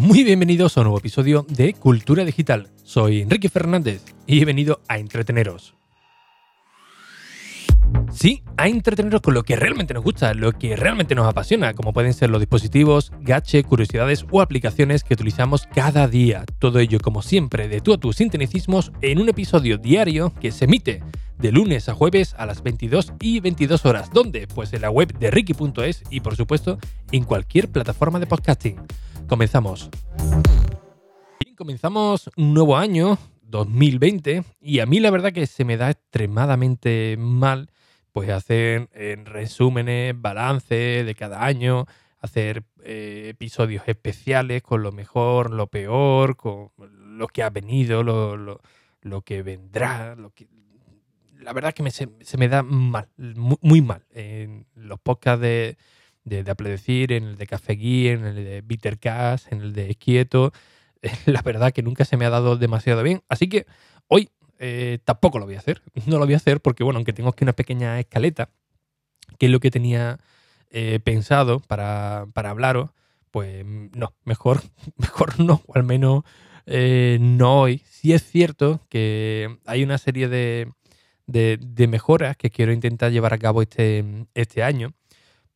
Muy bienvenidos a un nuevo episodio de Cultura Digital. Soy Enrique Fernández y he venido a entreteneros. Sí, a entreteneros con lo que realmente nos gusta, lo que realmente nos apasiona, como pueden ser los dispositivos, gache, curiosidades o aplicaciones que utilizamos cada día. Todo ello, como siempre, de tú a tus sinteticismos en un episodio diario que se emite de lunes a jueves a las 22 y 22 horas. ¿Dónde? Pues en la web de Ricky.es y por supuesto en cualquier plataforma de podcasting. Comenzamos. Comenzamos un nuevo año, 2020, y a mí la verdad que se me da extremadamente mal pues hacer en resúmenes, balance de cada año, hacer eh, episodios especiales con lo mejor, lo peor, con lo que ha venido, lo que vendrá, lo que, la verdad que se, me da mal, muy, mal. En los podcasts de, de, Apple Decir, en el de Café Gear, en el de Bittercast, en el de Quieto, la verdad que nunca se me ha dado demasiado bien. Así que hoy eh, tampoco lo voy a hacer. No lo voy a hacer porque, bueno, aunque tengo aquí una pequeña escaleta, que es lo que tenía eh, pensado para, para, hablaros, pues no, mejor, mejor no, o al menos eh, no hoy. Sí es cierto que hay una serie de, de, mejoras que quiero intentar llevar a cabo este, este año,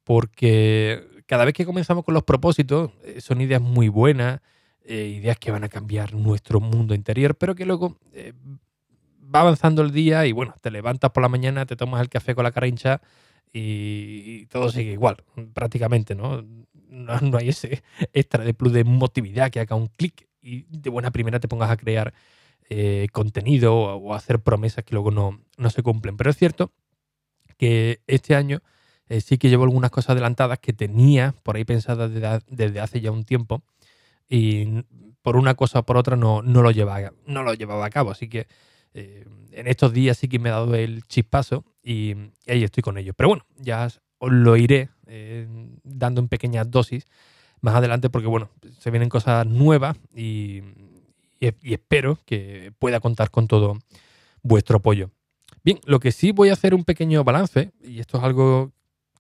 porque cada vez que comenzamos con los propósitos eh, son ideas muy buenas, eh, ideas que van a cambiar nuestro mundo interior, pero que luego eh, va avanzando el día y bueno, te levantas por la mañana, te tomas el café con la cara hincha y, todo sigue igual, prácticamente, ¿no? ¿no? No hay ese extra de plus de motividad que haga un clic y de buena primera te pongas a crear contenido o, hacer promesas que luego no, se cumplen. Pero es cierto que este año eh, sí que llevo algunas cosas adelantadas que tenía por ahí pensadas desde, hace ya un tiempo y por una cosa o por otra no, no, lo, llevaba, no lo llevaba a cabo. Así que eh, en estos días sí que me he dado el chispazo y, ahí estoy con ello. Pero bueno, ya os lo iré dando en pequeñas dosis más adelante porque bueno, se vienen cosas nuevas y, y, espero que pueda contar con todo vuestro apoyo. Bien, lo que sí voy a hacer un pequeño balance, y esto es algo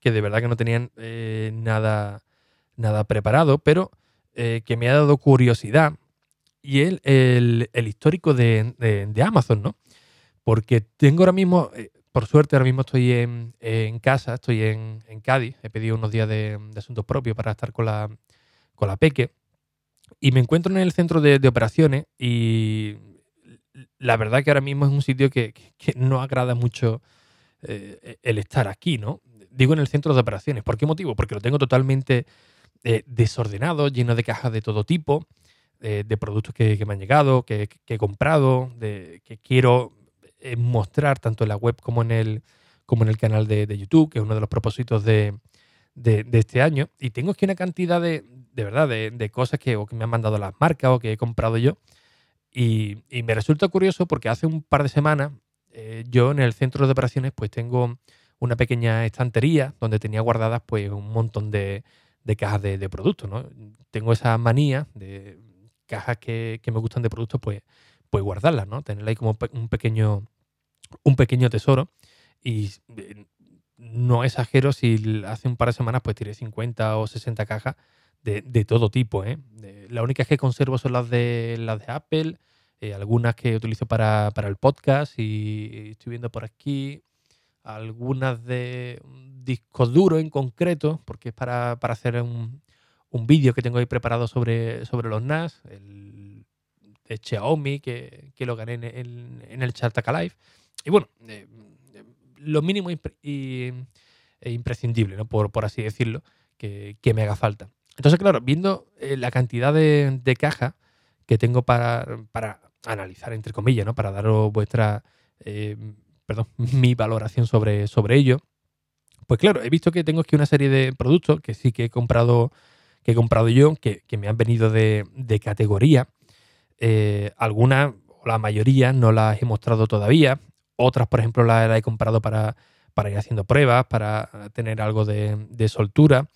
que de verdad que no tenían eh, nada, nada preparado, pero eh, que me ha dado curiosidad, y el, el, histórico de, Amazon, ¿no? Porque tengo ahora mismo, eh, por suerte ahora mismo estoy en, casa, estoy en, Cádiz, he pedido unos días de, de asuntos propios para estar con la, con la Peque, y me encuentro en el centro de, operaciones y la verdad que ahora mismo es un sitio que, no agrada mucho el estar aquí, ¿no? Digo en el centro de operaciones. ¿Por qué motivo? Porque lo tengo totalmente eh, desordenado, lleno de cajas de todo tipo, eh, de productos que, me han llegado, que, he comprado, de, que quiero mostrar tanto en la web como en el, como en el canal de, YouTube, que es uno de los propósitos de, de, este año. Y tengo aquí una cantidad de, de verdad, de, cosas que, que me han mandado las marcas o que he comprado yo. Y, me resulta curioso porque hace un par de semanas eh, yo en el centro de operaciones pues tengo una pequeña estantería donde tenía guardadas pues un montón de, cajas de, productos, ¿no? Tengo esa manía de cajas que, me gustan de productos pues, pues guardarlas, ¿no? Tenerla ahí como un pequeño, un pequeño tesoro y eh, no exagero si hace un par de semanas pues tiré 50 o 60 cajas de, todo tipo. ¿eh? las únicas que conservo son las de, las de Apple, eh, algunas que utilizo para, el podcast y estoy viendo por aquí algunas de un disco duro en concreto, porque es para, hacer un, vídeo que tengo ahí preparado sobre, sobre los NAS, el de Xiaomi, que, lo gané en, en, el Chartaka Live. Y bueno, eh, lo mínimo y, e imprescindible, ¿no? por, por así decirlo, que, que me haga falta. Entonces, claro, viendo eh, la cantidad de, de cajas que tengo para, analizar, entre comillas, ¿no? Para daros vuestra, eh, perdón, mi valoración sobre, sobre ello. Pues claro, he visto que tengo aquí una serie de productos que sí que he comprado, que he comprado yo, que, me han venido de, categoría. Eh, algunas, o la mayoría, no las he mostrado todavía. Otras, por ejemplo, las, he comprado para, para, ir haciendo pruebas, para tener algo de, de soltura.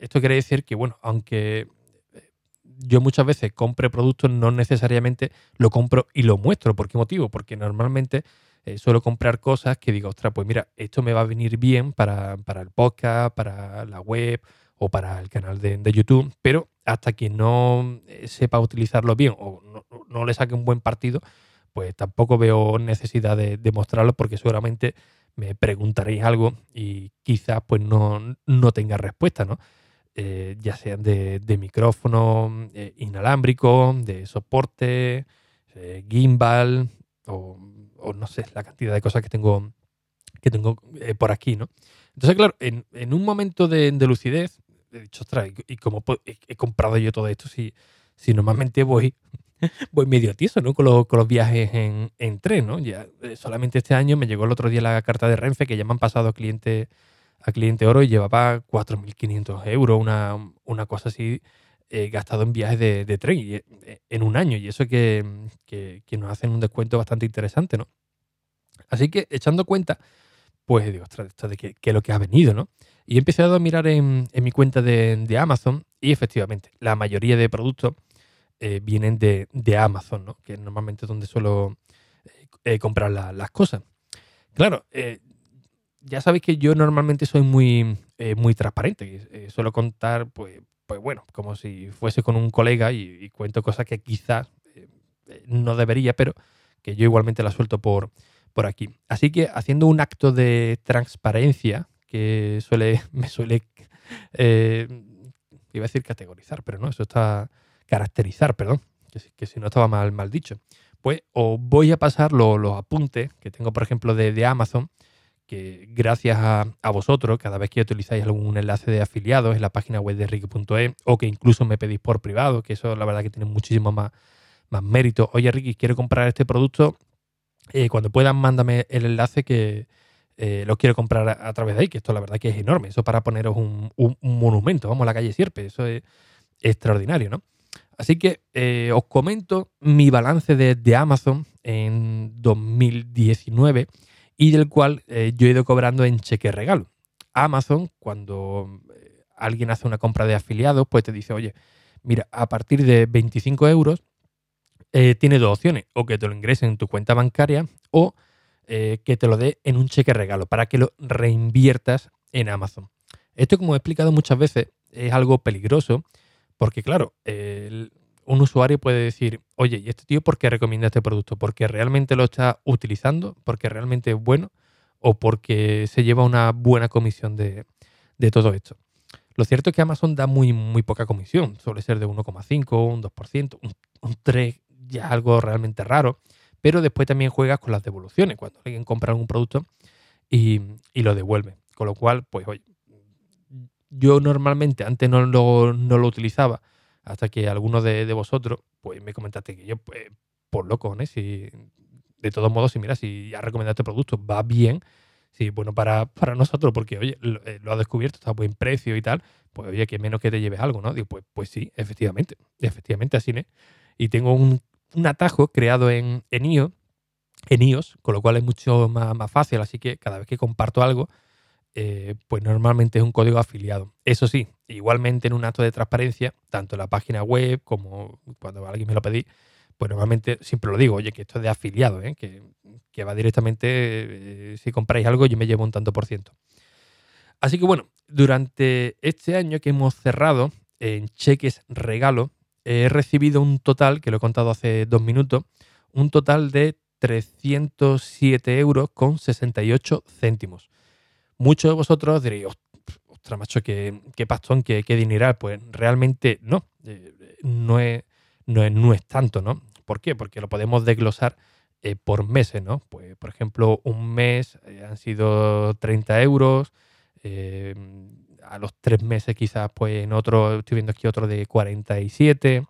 Esto quiere decir que, bueno, aunque eh, yo muchas veces compre productos, no necesariamente lo compro y lo muestro. ¿Por qué motivo? Porque normalmente eh, suelo comprar cosas que digo, ostras, pues mira, esto me va a venir bien para, el podcast, para la web o para el canal de, YouTube, pero hasta que no eh, sepa utilizarlo bien o no, le saque un buen partido, pues tampoco veo necesidad de, mostrarlo porque seguramente me preguntaréis algo y quizás pues no, no tenga respuesta, ¿no? Eh, ya sean de, micrófono eh, inalámbrico, de soporte, gimbal o, no sé, la cantidad de cosas que tengo, que tengo por aquí, ¿no? Entonces, claro, en, un momento de, lucidez, he dicho, ostras, ¿y, cómo he, comprado yo todo esto si, si normalmente voy, voy medio tieso, ¿no? Con, los viajes en, tren, ¿no? Ya, eh, solamente este año me llegó el otro día la carta de Renfe que ya me han pasado a cliente, a cliente oro y llevaba 4.500 euros, una, una cosa así, eh, gastado en viajes de, tren eh, en un año. Y eso que, que, nos hacen un descuento bastante interesante, ¿no? Así que, echando cuenta, pues digo, ostras, de qué, es lo que ha venido, ¿no? Y he empezado a mirar en, mi cuenta de, Amazon y efectivamente, la mayoría de productos eh, vienen de, Amazon, ¿no? Que normalmente donde suelo eh, eh, comprar las cosas. Claro, ya sabéis que yo normalmente soy muy, muy transparente. suelo contar, pues, pues bueno, como si fuese con un colega y, cuento cosas que quizás no debería, pero que yo igualmente las suelto por, por aquí. Así que haciendo un acto de transparencia que suele, me suele, eh, iba a decir categorizar, pero no, eso está caracterizar, perdón, que, si no estaba mal, mal dicho. Pues os voy a pasar los apuntes que tengo, por ejemplo, de, Amazon, gracias a, vosotros, cada vez que utilizáis algún enlace de afiliados en la página web de Ricky.e o que incluso me pedís por privado, que eso la verdad que tiene muchísimo más, más mérito. Oye, Ricky, quiero comprar este producto, eh, cuando puedan, mándame el enlace que eh, lo quiero comprar a, través de ahí, que esto la verdad que es enorme. Eso para poneros un, monumento, vamos, a la calle Sierpe, eso es extraordinario, ¿no? Así que eh, os comento mi balance de, Amazon en 2019 y del cual yo he ido cobrando en cheque regalo. Amazon, cuando alguien hace una compra de afiliados, pues te dice, oye, mira, a partir de 25 euros eh, tiene dos opciones, o que te lo ingresen en tu cuenta bancaria o eh, que te lo dé en un cheque regalo para que lo reinviertas en Amazon. Esto, como he explicado muchas veces, es algo peligroso porque, claro, un usuario puede decir, oye, ¿y este tío por qué recomienda este producto? ¿Porque realmente lo está utilizando? ¿Porque realmente es bueno? ¿O porque se lleva una buena comisión de, todo esto? Lo cierto es que Amazon da muy, muy poca comisión, suele ser de 1,5, un 2%, un, un 3, ya es algo realmente raro. Pero después también juegas con las devoluciones, cuando alguien compra algún producto y, lo devuelve. Con lo cual, pues oye, yo normalmente antes no no lo utilizaba hasta que alguno de, vosotros pues me comentaste que yo, pues, por loco, ¿no? Si, de todos modos, si mira, si ya recomendado este producto, va bien, sí, bueno, para, para nosotros, porque oye, lo, eh, lo has descubierto, está a buen precio y tal, pues oye, que menos que te lleves algo, ¿no? Digo, pues, pues sí, efectivamente, efectivamente así, ¿no? Y tengo un un atajo creado en, en, iOS, en iOS, con lo cual es mucho más, fácil. Así que cada vez que comparto algo, eh, pues normalmente es un código afiliado. Eso sí, igualmente en un acto de transparencia, tanto en la página web como cuando alguien me lo pedí, pues normalmente siempre lo digo, oye, que esto es de afiliado, ¿eh? que, va directamente, eh, si compráis algo, yo me llevo un tanto por ciento. Así que bueno, durante este año que hemos cerrado en cheques regalo, he recibido un total, que lo he contado hace dos minutos, un total de 307 euros con 68 céntimos. Muchos de vosotros diréis, ostras, macho, qué, qué pastón, qué, qué dineral. Pues realmente no, eh, no, es, no, es, no es tanto, ¿no? ¿Por qué? Porque lo podemos desglosar eh, por meses, ¿no? Pues, por ejemplo, un mes eh, han sido 30 euros, a los tres meses quizás, pues en otro, estoy viendo aquí otro de 47,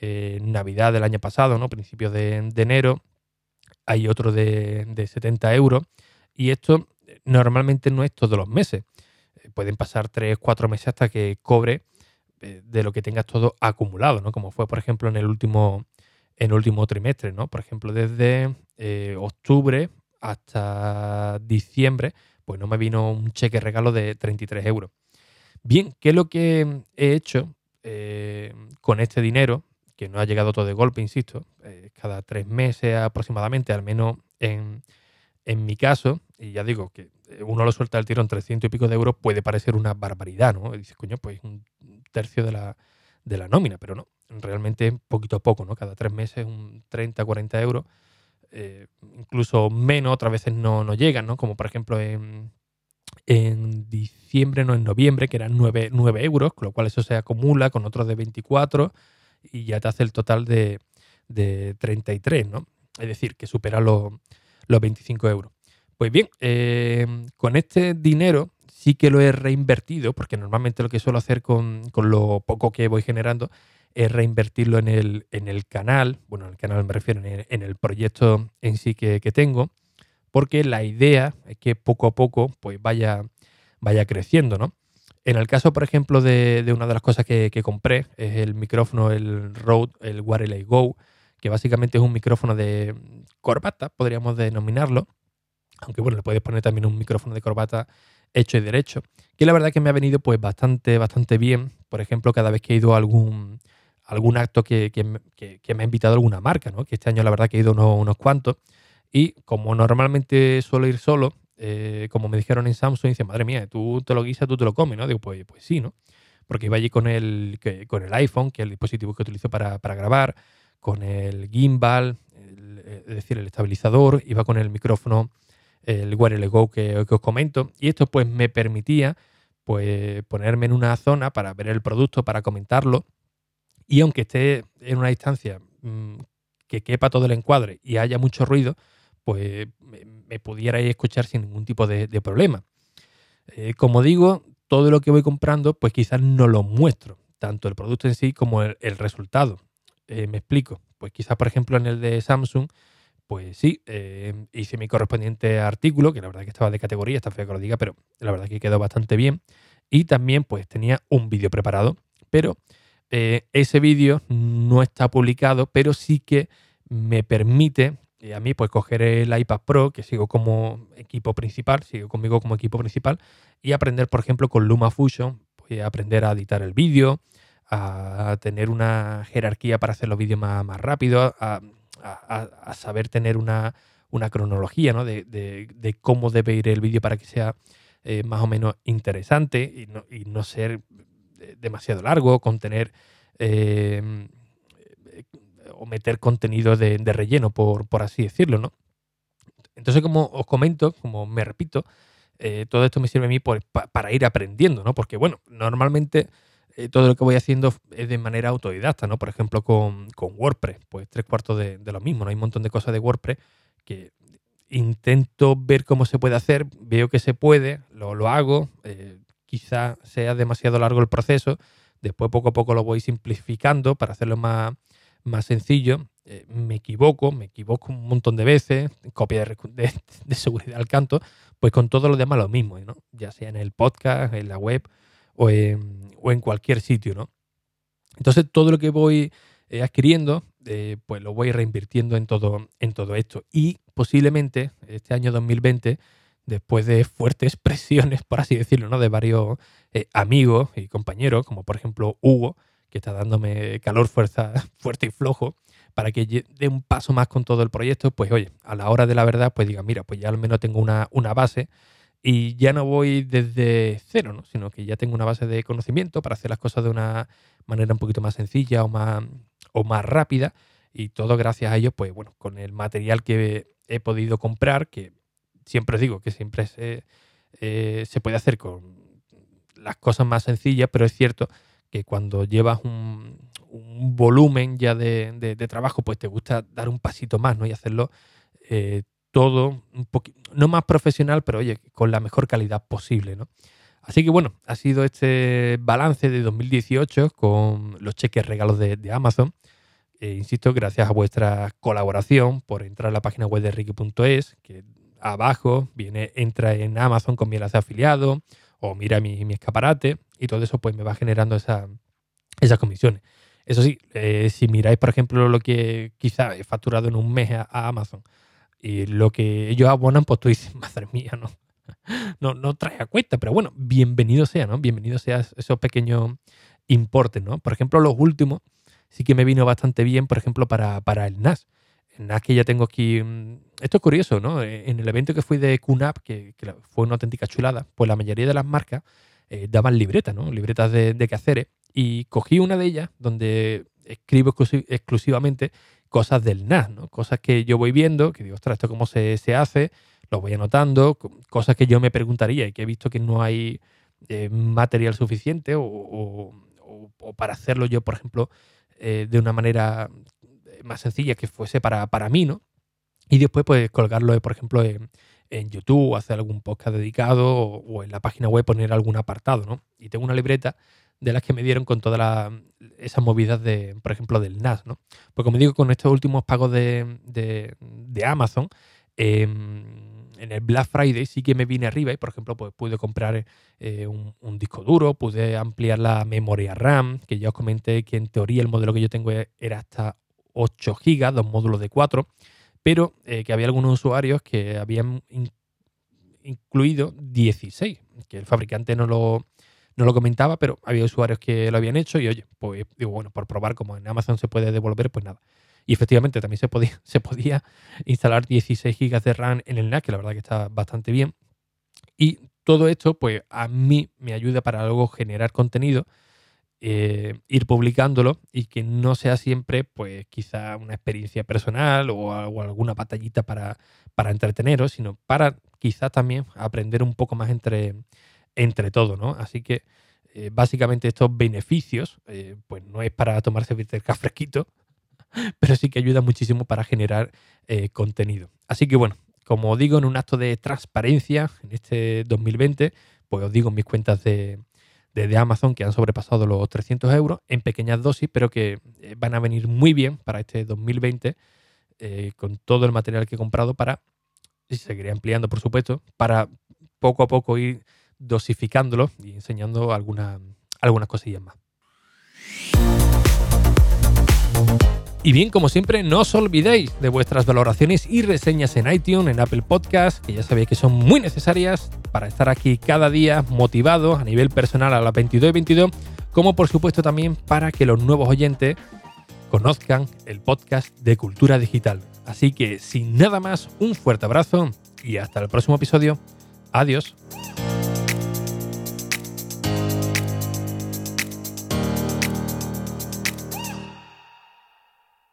eh, Navidad del año pasado, ¿no? Principios de, enero, hay otro de, 70 euros y esto normalmente no es todos los meses. Eh, pueden pasar tres, cuatro meses hasta que cobre eh, de lo que tengas todo acumulado, ¿no? Como fue, por ejemplo, en el último, en el último trimestre, ¿no? Por ejemplo, desde octubre hasta diciembre, pues no me vino un cheque regalo de 33 euros. Bien, ¿qué es lo que he hecho eh, con este dinero? Que no ha llegado todo de golpe, insisto, eh, cada tres meses aproximadamente, al menos en, mi caso, y ya digo que uno lo suelta al tirón 300 y pico de euros, puede parecer una barbaridad, ¿no? Dices, coño, pues un tercio de la, de la nómina, pero no, realmente poquito a poco, ¿no? Cada tres meses un 30, 40 euros, eh, incluso menos, otras veces no, no llegan, ¿no? Como por ejemplo en, en diciembre, no en noviembre, que eran 9, 9, euros, con lo cual eso se acumula con otros de 24 y ya te hace el total de, de 33, ¿no? Es decir, que supera los, los 25 euros. Pues bien, eh, con este dinero sí que lo he reinvertido, porque normalmente lo que suelo hacer con, lo poco que voy generando es reinvertirlo en el, en el canal, bueno, en el canal me refiero, en el, proyecto en sí que, tengo, porque la idea es que poco a poco pues vaya, vaya creciendo, ¿no? En el caso, por ejemplo, de, una de las cosas que, compré, es el micrófono, el Rode, el Wireless Go, que básicamente es un micrófono de corbata, podríamos denominarlo, aunque bueno, le puedes poner también un micrófono de corbata hecho y derecho, que la verdad que me ha venido pues bastante, bastante bien. Por ejemplo, cada vez que he ido a algún, algún acto que, me ha invitado alguna marca, ¿no? que este año la verdad que he ido unos, cuantos, y como normalmente suelo ir solo, eh, como me dijeron en Samsung, dice, madre mía, tú te lo guisas, tú te lo comes, ¿no? Digo, pues, pues sí, ¿no? Porque iba allí con el, con el iPhone, que es el dispositivo que utilizo para, grabar, con el gimbal, es decir, el estabilizador, iba con el micrófono el Wireless Go que, os comento. Y esto pues me permitía pues ponerme en una zona para ver el producto, para comentarlo. Y aunque esté en una distancia mm, que quepa todo el encuadre y haya mucho ruido, pues me, pudierais escuchar sin ningún tipo de, problema. Eh, como digo, todo lo que voy comprando, pues quizás no lo muestro, tanto el producto en sí como el, resultado. Eh, me explico. Pues quizás, por ejemplo, en el de Samsung, pues sí, eh, hice mi correspondiente artículo, que la verdad que estaba de categoría, está feo que lo diga, pero la verdad que quedó bastante bien. Y también pues tenía un vídeo preparado, pero eh, ese vídeo no está publicado, pero sí que me permite eh, a mí pues coger el iPad Pro, que sigo como equipo principal, sigo conmigo como equipo principal, y aprender, por ejemplo, con LumaFusion, pues aprender a editar el vídeo, a tener una jerarquía para hacer los vídeos más, más rápido, a a, saber tener una, cronología de, cómo debe ir el vídeo para que sea eh, más o menos interesante y no, ser demasiado largo, contener eh, o meter contenido de, relleno, por, así decirlo. ¿no? Entonces, como os comento, como me repito, eh, todo esto me sirve a mí para ir aprendiendo, ¿no? Porque, bueno, normalmente eh, todo lo que voy haciendo es de manera autodidacta, ¿no? Por ejemplo, con, WordPress, pues tres cuartos de, lo mismo, ¿no? Hay un montón de cosas de WordPress que intento ver cómo se puede hacer, veo que se puede, lo, lo hago, eh, quizá sea demasiado largo el proceso, después poco a poco lo voy simplificando para hacerlo más, más sencillo, eh, me equivoco, me equivoco un montón de veces, copia de, de, seguridad al canto, pues con todo lo demás lo mismo, ¿no? ya sea en el podcast, en la web o en, cualquier sitio, ¿no? Entonces todo lo que voy eh, adquiriendo, eh, pues lo voy reinvirtiendo en todo, en todo esto. Y posiblemente este año 2020, después de fuertes presiones, por así decirlo, ¿no? de varios eh, amigos y compañeros, como por ejemplo Hugo, que está dándome calor, fuerza, fuerte y flojo, para que dé un paso más con todo el proyecto, pues oye, a la hora de la verdad, pues diga, mira, pues ya al menos tengo una, una base y ya no voy desde cero, ¿no? sino que ya tengo una base de conocimiento para hacer las cosas de una manera un poquito más sencilla o más, o más rápida. Y todo gracias a ello, pues bueno, con el material que he podido comprar, que siempre digo que siempre se, eh, se puede hacer con las cosas más sencillas, pero es cierto que cuando llevas un, volumen ya de, trabajo, pues te gusta dar un pasito más ¿no? y hacerlo eh, todo un poquito, no más profesional, pero oye, con la mejor calidad posible, ¿no? Así que bueno, ha sido este balance de 2018 con los cheques regalos de, Amazon. Eh, insisto, gracias a vuestra colaboración por entrar a la página web de Ricky.es, que abajo viene, entra en Amazon con mi enlace afiliado o mira mi, escaparate y todo eso pues me va generando esa, esas comisiones. Eso sí, eh, si miráis por ejemplo lo que quizá he facturado en un mes a Amazon y lo que ellos abonan, pues tú dices, madre mía, no, no, no trae a cuenta, pero bueno, bienvenido sea, ¿no? Bienvenido sea esos pequeños importes, ¿no? Por ejemplo, los últimos sí que me vino bastante bien, por ejemplo, para, para el NAS. el NAS que ya tengo aquí. mm, Esto es curioso, ¿no? Eh, En el evento que fui de QNAP, que, fue una auténtica chulada, pues la mayoría de las marcas eh, daban libretas, ¿no? Libretas de, de quehaceres. Y cogí una de ellas donde escribo exclusi- exclusivamente cosas del NAS, ¿no? Cosas que yo voy viendo, que digo, ostras, ¿esto cómo se, se hace? Lo voy anotando, co- cosas que yo me preguntaría y que he visto que no hay eh, material suficiente o, o- o- para hacerlo yo, por ejemplo, eh, de una manera más sencilla que fuese para, para mí, ¿no? Y después, pues, colgarlo, eh, por ejemplo, en, en YouTube, hacer algún podcast dedicado o en la página web poner algún apartado, ¿no? Y tengo una libreta de las que me dieron con todas esas movidas de, por ejemplo, del NAS, ¿no? Pues como digo, con estos últimos pagos de, de- Amazon, em, en el Black Friday sí que me vine arriba y, por ejemplo, pues pude comprar eh, un, disco duro, pude ampliar la memoria RAM, que ya os comenté que en teoría el modelo que yo tengo era hasta 8 GB, dos módulos de 4, pero eh, que había algunos usuarios que habían in- incluido 16, que el fabricante no lo, no lo comentaba, pero había usuarios que lo habían hecho y oye, pues digo, bueno, por probar como en Amazon se puede devolver, pues nada. Y efectivamente también se podía, se podía instalar 16 GB de RAM en el NAS, que la verdad que está bastante bien. Y todo esto, pues a mí me ayuda para luego generar contenido, eh, ir publicándolo y que no sea siempre, pues quizá una experiencia personal o, o alguna batallita para, para entreteneros, sino para quizá también aprender un poco más entre, entre todo, ¿no? Así que eh, básicamente estos beneficios, eh, pues no es para tomarse cerca fresquito, pero sí que ayuda muchísimo para generar eh, contenido. Así que bueno, como digo, en un acto de transparencia en este 2020, pues os digo mis cuentas de, de, de Amazon que han sobrepasado los 300 euros en pequeñas dosis, pero que van a venir muy bien para este 2020 eh, con todo el material que he comprado para, y seguiré ampliando por supuesto, para poco a poco ir dosificándolo y enseñando algunas algunas cosillas más. Y bien, como siempre, no os olvidéis de vuestras valoraciones y reseñas en iTunes, en Apple Podcast, que ya sabéis que son muy necesarias para estar aquí cada día motivado a nivel personal a las 22 y 22, como por supuesto también para que los nuevos oyentes conozcan el podcast de Cultura Digital. Así que sin nada más, un fuerte abrazo y hasta el próximo episodio. Adiós.